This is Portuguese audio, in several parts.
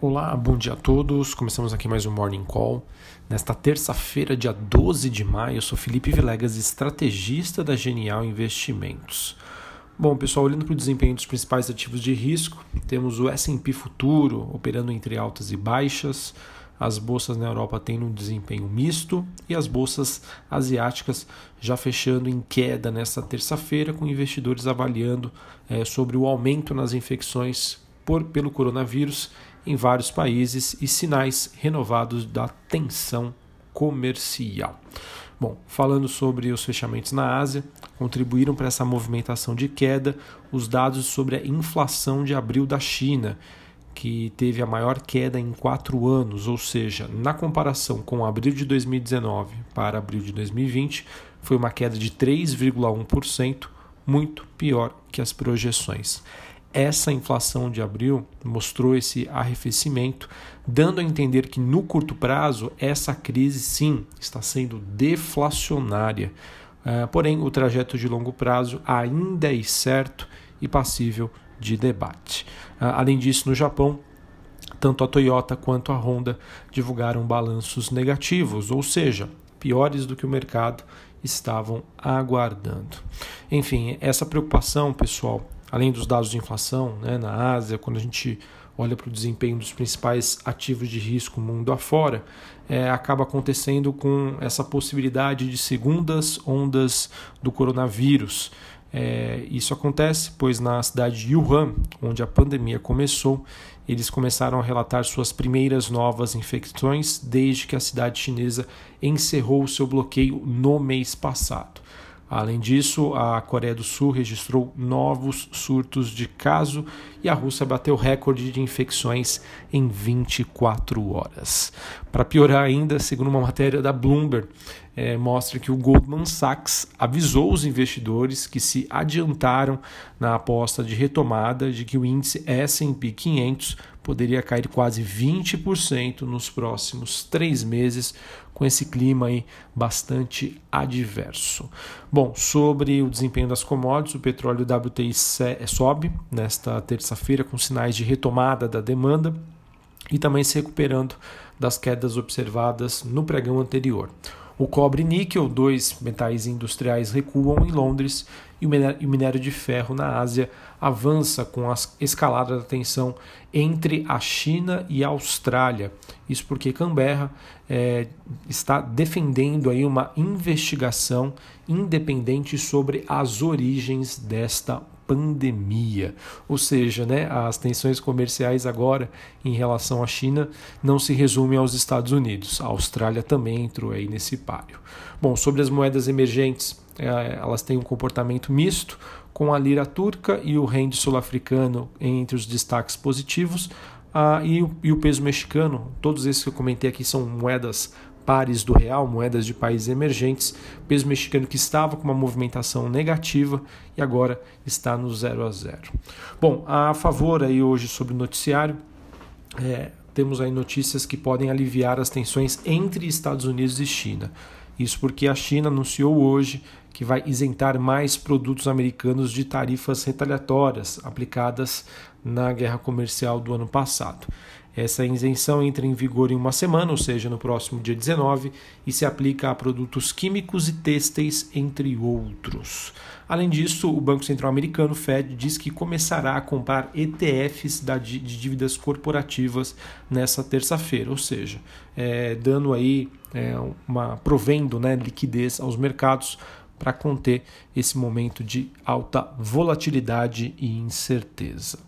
Olá, bom dia a todos. Começamos aqui mais um Morning Call. Nesta terça-feira, dia 12 de maio, eu sou Felipe Vilegas, estrategista da Genial Investimentos. Bom, pessoal, olhando para o desempenho dos principais ativos de risco, temos o S&P Futuro operando entre altas e baixas, as bolsas na Europa tendo um desempenho misto e as bolsas asiáticas já fechando em queda nesta terça-feira, com investidores avaliando é, sobre o aumento nas infecções por, pelo coronavírus em vários países e sinais renovados da tensão comercial. Bom, falando sobre os fechamentos na Ásia, contribuíram para essa movimentação de queda os dados sobre a inflação de abril da China, que teve a maior queda em quatro anos, ou seja, na comparação com abril de 2019 para abril de 2020, foi uma queda de 3,1%, muito pior que as projeções essa inflação de abril mostrou esse arrefecimento, dando a entender que no curto prazo essa crise sim está sendo deflacionária. Uh, porém, o trajeto de longo prazo ainda é incerto e passível de debate. Uh, além disso, no Japão, tanto a Toyota quanto a Honda divulgaram balanços negativos, ou seja, piores do que o mercado estavam aguardando. Enfim, essa preocupação, pessoal, além dos dados de inflação né, na Ásia, quando a gente olha para o desempenho dos principais ativos de risco mundo afora, é, acaba acontecendo com essa possibilidade de segundas ondas do coronavírus. É, isso acontece pois na cidade de Wuhan, onde a pandemia começou, eles começaram a relatar suas primeiras novas infecções desde que a cidade chinesa encerrou seu bloqueio no mês passado. Além disso, a Coreia do Sul registrou novos surtos de caso e a Rússia bateu recorde de infecções em 24 horas. Para piorar ainda, segundo uma matéria da Bloomberg, é, mostra que o Goldman Sachs avisou os investidores que se adiantaram na aposta de retomada de que o índice S&P 500 poderia cair quase 20% nos próximos três meses, com esse clima aí bastante adverso. Bom, sobre o desempenho das commodities, o petróleo WTI sobe nesta terça-feira com sinais de retomada da demanda e também se recuperando das quedas observadas no pregão anterior. O cobre e níquel, dois metais industriais, recuam em Londres e o minério de ferro na Ásia avança com a escalada da tensão entre a China e a Austrália. Isso porque Canberra é, está defendendo aí uma investigação independente sobre as origens desta pandemia. Ou seja, né, as tensões comerciais agora em relação à China não se resumem aos Estados Unidos. A Austrália também entrou aí nesse páreo. Bom, sobre as moedas emergentes, é, elas têm um comportamento misto, com a lira turca e o rende sul-africano entre os destaques positivos, ah, e, e o peso mexicano, todos esses que eu comentei aqui são moedas pares do real, moedas de países emergentes, peso mexicano que estava com uma movimentação negativa e agora está no 0 a 0. Bom, a favor aí hoje sobre o noticiário, é, temos aí notícias que podem aliviar as tensões entre Estados Unidos e China. Isso porque a China anunciou hoje que vai isentar mais produtos americanos de tarifas retaliatórias aplicadas na guerra comercial do ano passado. Essa isenção entra em vigor em uma semana, ou seja, no próximo dia 19, e se aplica a produtos químicos e têxteis, entre outros. Além disso, o Banco Central Americano, Fed, diz que começará a comprar ETFs de dívidas corporativas nessa terça-feira, ou seja, é, dando aí é, uma provendo né, liquidez aos mercados para conter esse momento de alta volatilidade e incerteza.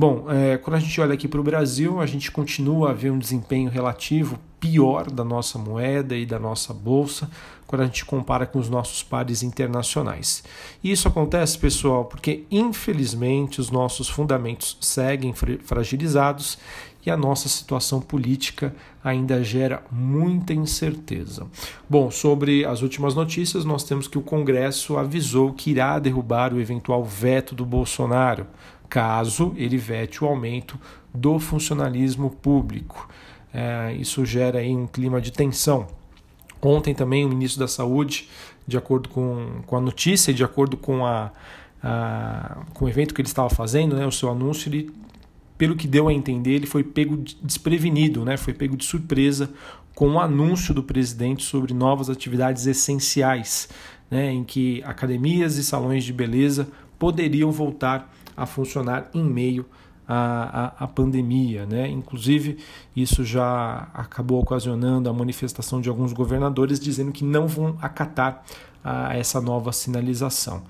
Bom, é, quando a gente olha aqui para o Brasil, a gente continua a ver um desempenho relativo pior da nossa moeda e da nossa bolsa quando a gente compara com os nossos pares internacionais. E isso acontece, pessoal, porque infelizmente os nossos fundamentos seguem fragilizados e a nossa situação política ainda gera muita incerteza. Bom, sobre as últimas notícias, nós temos que o Congresso avisou que irá derrubar o eventual veto do Bolsonaro, caso ele vete o aumento do funcionalismo público. É, isso gera aí um clima de tensão. Ontem também o ministro da Saúde, de acordo com, com a notícia, de acordo com, a, a com o evento que ele estava fazendo, né, o seu anúncio, ele pelo que deu a entender, ele foi pego desprevenido, né? foi pego de surpresa com o anúncio do presidente sobre novas atividades essenciais, né? em que academias e salões de beleza poderiam voltar a funcionar em meio à, à, pandemia. Né? Inclusive, isso já acabou ocasionando a manifestação de alguns governadores dizendo que não vão acatar a essa nova sinalização.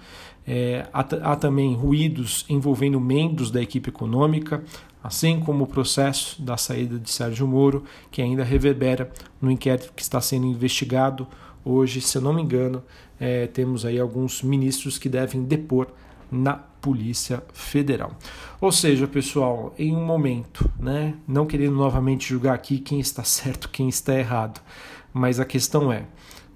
É, há, há, também ruídos envolvendo membros da equipe econômica, assim como o processo da saída de Sérgio Moro, que ainda reverbera no inquérito que está sendo investigado. Hoje, se eu não me engano, é, temos aí alguns ministros que devem depor na Polícia Federal. Ou seja, pessoal, em um momento, né, não querendo novamente julgar aqui quem está certo, quem está errado, mas a questão é,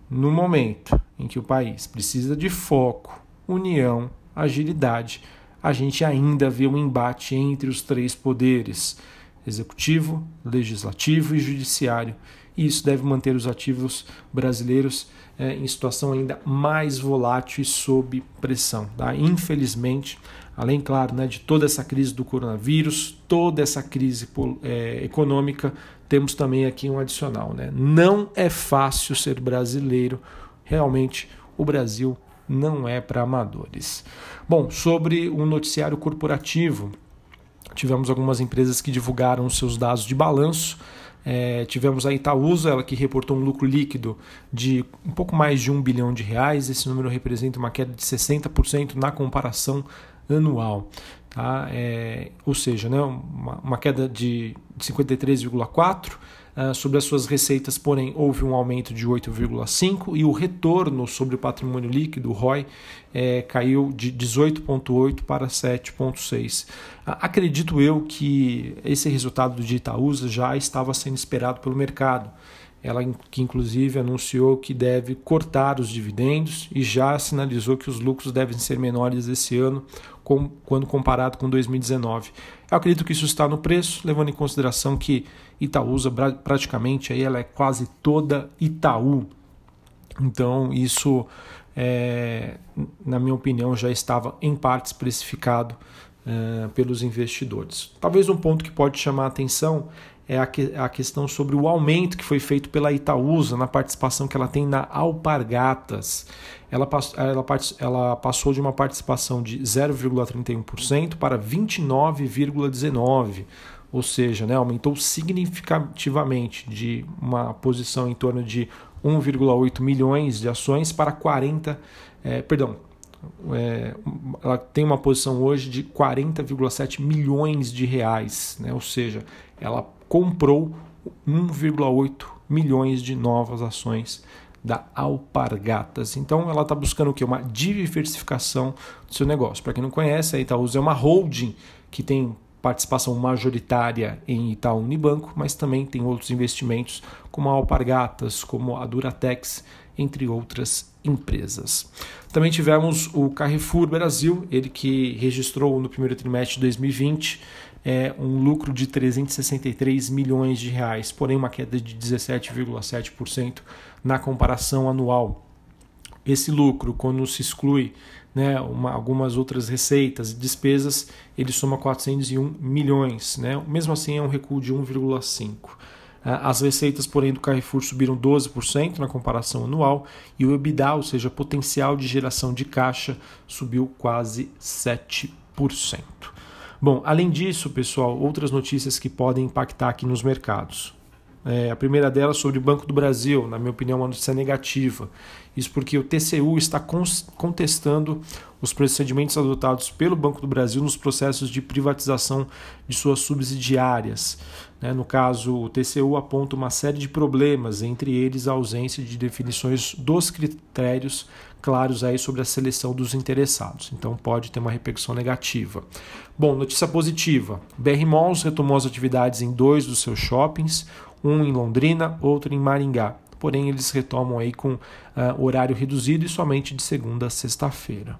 no momento em que o país precisa de foco, união, agilidade, a gente ainda vê um embate entre os três poderes: executivo, legislativo e judiciário. E isso deve manter os ativos brasileiros é, em situação ainda mais volátil e sob pressão. Tá? Infelizmente, além, claro, né, de toda essa crise do coronavírus, toda essa crise é, econômica, temos também aqui um adicional. Né? Não é fácil ser brasileiro. Realmente, o Brasil não é para amadores. Bom, sobre o noticiário corporativo, tivemos algumas empresas que divulgaram seus dados de balanço. É, tivemos a Itaúsa, ela que reportou um lucro líquido de um pouco mais de um bilhão de reais. Esse número representa uma queda de 60% na comparação anual. Tá? É, ou seja, né, uma, uma queda de 53,4%. Uh, sobre as suas receitas, porém, houve um aumento de 8,5% e o retorno sobre o patrimônio líquido, o ROI, é, caiu de 18,8% para 7,6%. Uh, acredito eu que esse resultado de Itaúsa já estava sendo esperado pelo mercado. Ela que inclusive anunciou que deve cortar os dividendos e já sinalizou que os lucros devem ser menores esse ano com, quando comparado com 2019. Eu acredito que isso está no preço, levando em consideração que Itaúsa praticamente aí ela é quase toda Itaú. Então isso, é, na minha opinião, já estava em parte especificado é, pelos investidores. Talvez um ponto que pode chamar a atenção é a, que, a questão sobre o aumento que foi feito pela Itaúsa na participação que ela tem na Alpargatas. Ela, ela, ela passou de uma participação de 0,31% para 29,19%, ou seja, né, aumentou significativamente de uma posição em torno de 1,8 milhões de ações para 40, é, perdão, é, ela tem uma posição hoje de 40,7 milhões de reais, né? ou seja, ela comprou 1,8 milhões de novas ações da Alpargatas. Então ela está buscando o que? Uma diversificação do seu negócio. Para quem não conhece, a Itaúsa é uma holding que tem participação majoritária em Itaú Unibanco, mas também tem outros investimentos como a Alpargatas, como a Duratex, entre outras empresas. Também tivemos o Carrefour Brasil, ele que registrou no primeiro trimestre de 2020 é, um lucro de 363 milhões de reais, porém uma queda de 17,7% na comparação anual. Esse lucro, quando se exclui né, uma, algumas outras receitas e despesas, ele soma 401 milhões. Né? Mesmo assim, é um recuo de 1,5%. As receitas, porém, do Carrefour subiram 12% na comparação anual e o EBITDA, ou seja, potencial de geração de caixa, subiu quase 7%. Bom, além disso, pessoal, outras notícias que podem impactar aqui nos mercados. É, a primeira delas sobre o Banco do Brasil, na minha opinião, uma notícia negativa. Isso porque o TCU está contestando os procedimentos adotados pelo Banco do Brasil nos processos de privatização de suas subsidiárias. Né? No caso, o TCU aponta uma série de problemas, entre eles a ausência de definições dos critérios claros aí sobre a seleção dos interessados. Então pode ter uma repercussão negativa. Bom, notícia positiva: BR Malls retomou as atividades em dois dos seus shoppings um em Londrina, outro em Maringá. Porém, eles retomam aí com uh, horário reduzido e somente de segunda a sexta-feira.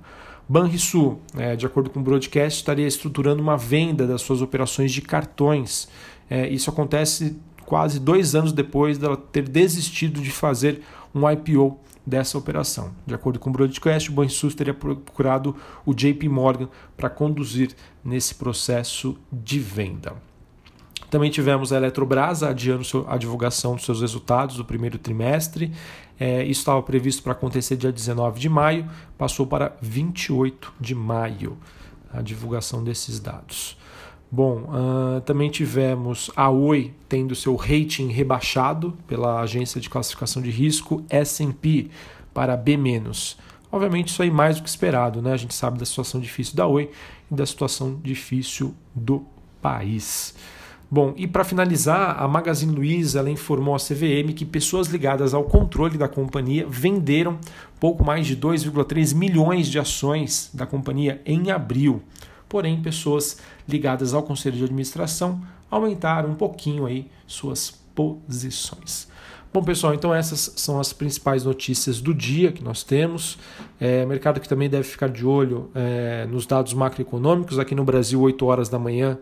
Banrisul, é, de acordo com o broadcast, estaria estruturando uma venda das suas operações de cartões. É, isso acontece quase dois anos depois dela ter desistido de fazer um IPO dessa operação. De acordo com o broadcast, o Banrisul teria procurado o JP Morgan para conduzir nesse processo de venda. Também tivemos a Eletrobras adiando a divulgação dos seus resultados do primeiro trimestre. É, isso estava previsto para acontecer dia 19 de maio, passou para 28 de maio a divulgação desses dados. Bom, uh, também tivemos a Oi tendo seu rating rebaixado pela agência de classificação de risco S&P para B-. Obviamente isso aí mais do que esperado, né? A gente sabe da situação difícil da Oi e da situação difícil do país. Bom, e para finalizar, a Magazine Luiza ela informou à CVM que pessoas ligadas ao controle da companhia venderam pouco mais de 2,3 milhões de ações da companhia em abril. Porém, pessoas ligadas ao conselho de administração aumentaram um pouquinho aí suas posições. Bom, pessoal, então essas são as principais notícias do dia que nós temos. É, mercado que também deve ficar de olho é, nos dados macroeconômicos. Aqui no Brasil, 8 horas da manhã,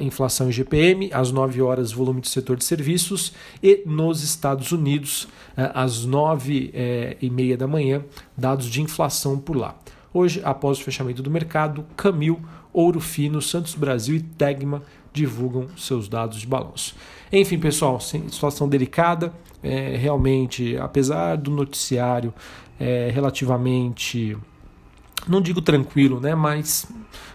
inflação em GPM, às 9 horas, volume do setor de serviços, e nos Estados Unidos, é, às 9 é, e meia da manhã, dados de inflação por lá. Hoje, após o fechamento do mercado, Camil, Ouro Fino, Santos Brasil e Tegma divulgam seus dados de balanço. Enfim, pessoal, situação delicada. É, realmente, apesar do noticiário é, relativamente, não digo tranquilo, né, mas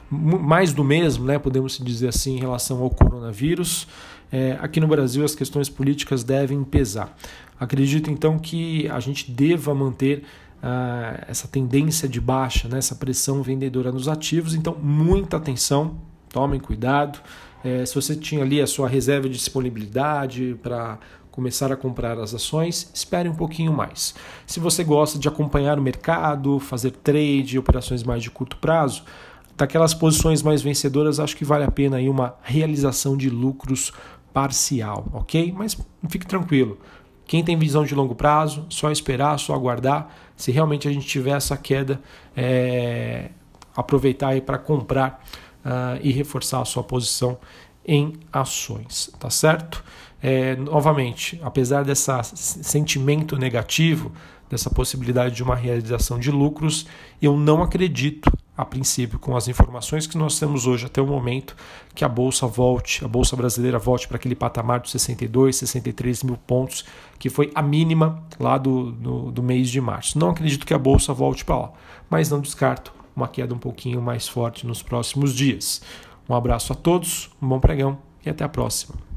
mais do mesmo, né, podemos dizer assim, em relação ao coronavírus. É, aqui no Brasil, as questões políticas devem pesar. Acredito então que a gente deva manter uh, essa tendência de baixa, né, essa pressão vendedora nos ativos. Então, muita atenção, tomem cuidado. É, se você tinha ali a sua reserva de disponibilidade para começar a comprar as ações, espere um pouquinho mais. Se você gosta de acompanhar o mercado, fazer trade, operações mais de curto prazo, daquelas posições mais vencedoras, acho que vale a pena aí uma realização de lucros parcial, ok? Mas fique tranquilo. Quem tem visão de longo prazo, só esperar, só aguardar. Se realmente a gente tiver essa queda, é, aproveitar aí para comprar uh, e reforçar a sua posição em ações, tá certo? É, novamente, apesar desse sentimento negativo, dessa possibilidade de uma realização de lucros, eu não acredito, a princípio, com as informações que nós temos hoje até o momento, que a bolsa volte, a bolsa brasileira volte para aquele patamar de 62, 63 mil pontos, que foi a mínima lá do, do, do mês de março. Não acredito que a bolsa volte para lá, mas não descarto uma queda um pouquinho mais forte nos próximos dias. Um abraço a todos, um bom pregão e até a próxima.